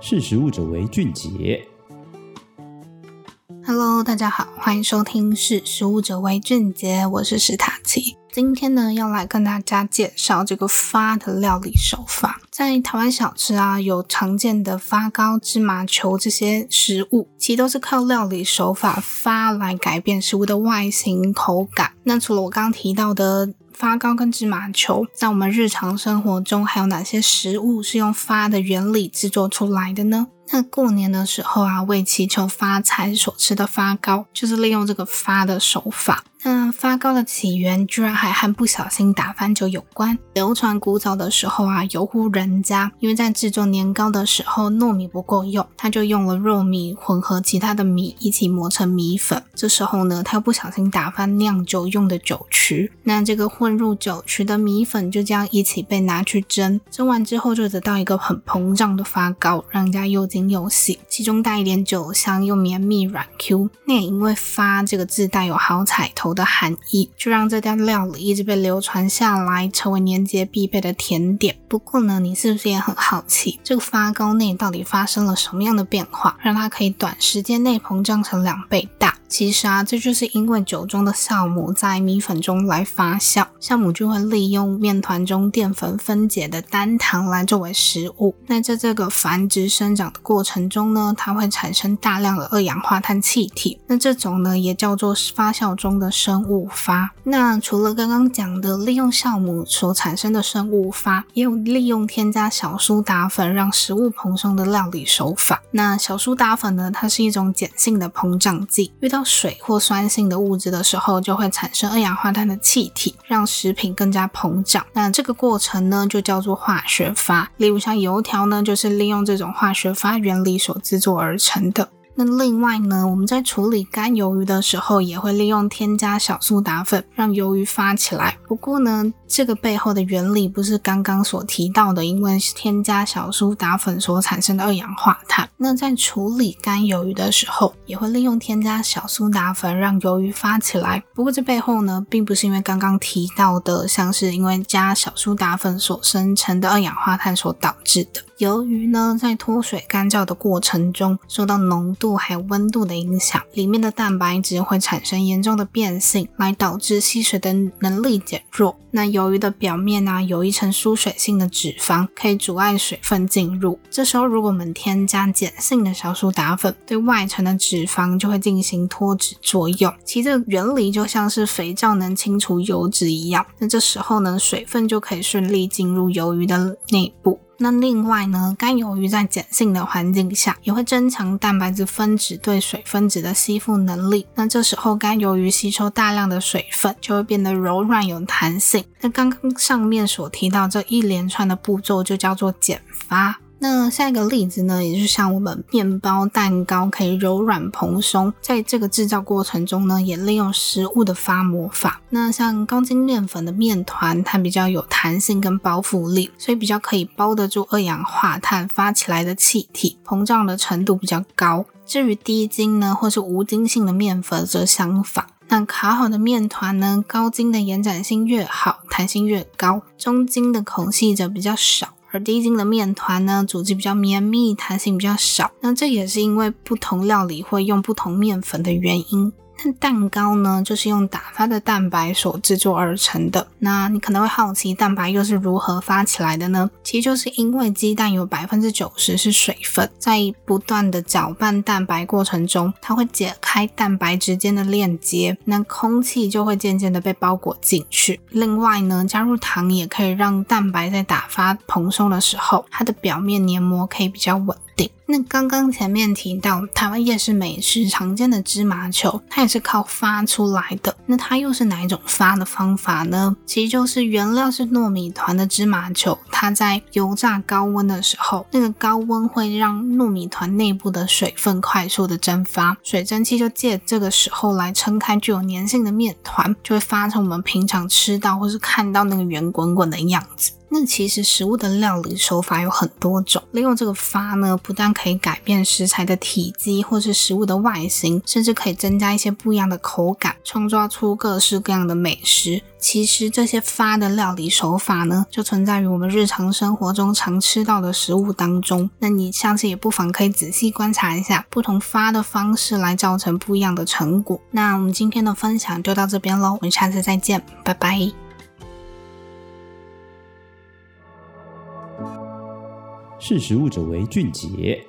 识时务者为俊杰。大家好，欢迎收听《识食物者为俊杰》，我是史塔奇。今天呢，要来跟大家介绍这个发的料理手法。在台湾小吃啊，有常见的发糕、芝麻球这些食物，其实都是靠料理手法发来改变食物的外形、口感。那除了我刚刚提到的发糕跟芝麻球，在我们日常生活中还有哪些食物是用发的原理制作出来的呢？那过年的时候啊，为祈求发财所吃的发糕，就是利用这个发的手法。那发糕的起源居然还和不小心打翻酒有关。流传古早的时候啊，有户人家因为在制作年糕的时候糯米不够用，他就用了糯米混合其他的米一起磨成米粉。这时候呢，他又不小心打翻酿酒用的酒曲，那这个混入酒曲的米粉就这样一起被拿去蒸，蒸完之后就得到一个很膨胀的发糕，让人家又惊又喜，其中带一点酒香，又绵密软 Q。那也因为“发”这个字带有好彩头的含义，就让这道料理一直被流传下来，成为年节必备的甜点。不过呢，你是不是也很好奇，这个发糕内到底发生了什么样的变化，让它可以短时间内膨胀成两倍大？其实啊，这就是因为酒中的酵母在米粉中来发酵，酵母就会利用面团中淀粉分解的单糖来作为食物。那在这个繁殖生长的过程中呢，它会产生大量的二氧化碳气体。那这种呢，也叫做发酵中的生物发。那除了刚刚讲的利用酵母所产生的生物发，也有利用添加小苏打粉让食物蓬松的料理手法。那小苏打粉呢，它是一种碱性的膨胀剂，遇到水或酸性的物质的时候，就会产生二氧化碳的气体，让食品更加膨胀。那这个过程呢，就叫做化学发。例如像油条呢，就是利用这种化学发原理所制作而成的。那另外呢，我们在处理干鱿鱼的时候，也会利用添加小苏打粉，让鱿鱼发起来。不过呢，这个背后的原理不是刚刚所提到的，因为添加小苏打粉所产生的二氧化碳。那在处理干鱿鱼的时候，也会利用添加小苏打粉，让鱿鱼发起来。不过这背后呢，并不是因为刚刚提到的，像是因为加小苏打粉所生成的二氧化碳所导致的。鱿鱼呢，在脱水干燥的过程中，受到浓度还有温度的影响，里面的蛋白质会产生严重的变性，来导致吸水的能力减弱。那鱿鱼的表面呢、有一层疏水性的脂肪，可以阻碍水分进入。这时候，如果我们添加碱性的小苏打粉，对外层的脂肪就会进行脱脂作用。其实这个原理就像是肥皂能清除油脂一样。那这时候呢，水分就可以顺利进入鱿鱼的内部。那另外呢，干鱿鱼在碱性的环境下，也会增强蛋白质分子对水分子的吸附能力。那这时候干鱿鱼吸收大量的水分，就会变得柔软有弹性。那刚刚上面所提到这一连串的步骤，就叫做碱发。那下一个例子呢，也就是像我们面包、蛋糕可以柔软蓬松，在这个制造过程中呢，也利用食物的发膜法。那像高筋面粉的面团，它比较有弹性跟包覆力，所以比较可以包得住二氧化碳发起来的气体，膨胀的程度比较高。至于低筋呢，或是无筋性的面粉则相反。那烤好的面团呢，高筋的延展性越好，弹性越高；中筋的孔隙则比较少。而低筋的面团呢，组织比较绵密，弹性比较少。那这也是因为不同料理会用不同面粉的原因。那蛋糕呢，就是用打发的蛋白所制作而成的。那你可能会好奇，蛋白又是如何发起来的呢？其实就是因为鸡蛋有百分之九十是水分，在不断的搅拌蛋白过程中，它会解开蛋白之间的链接，那空气就会渐渐的被包裹进去。另外呢，加入糖也可以让蛋白在打发蓬松的时候，它的表面黏膜可以比较稳定。那刚刚前面提到台湾夜市美食常见的芝麻球，它也是靠发出来的。那它又是哪一种发的方法呢？其实就是原料是糯米团的芝麻球，它在油炸高温的时候，那个高温会让糯米团内部的水分快速的蒸发，水蒸气就借这个时候来撑开具有粘性的面团，就会发成我们平常吃到或是看到那个圆滚滚的样子。那其实食物的料理手法有很多种，利用这个发呢，不但可以改变食材的体积或是食物的外形，甚至可以增加一些不一样的口感，创造出各式各样的美食。其实这些发的料理手法呢，就存在于我们日常生活中常吃到的食物当中。那你下次也不妨可以仔细观察一下，不同发的方式来造成不一样的成果。那我们今天的分享就到这边喽，我们下次再见，拜拜。识时务者为俊杰。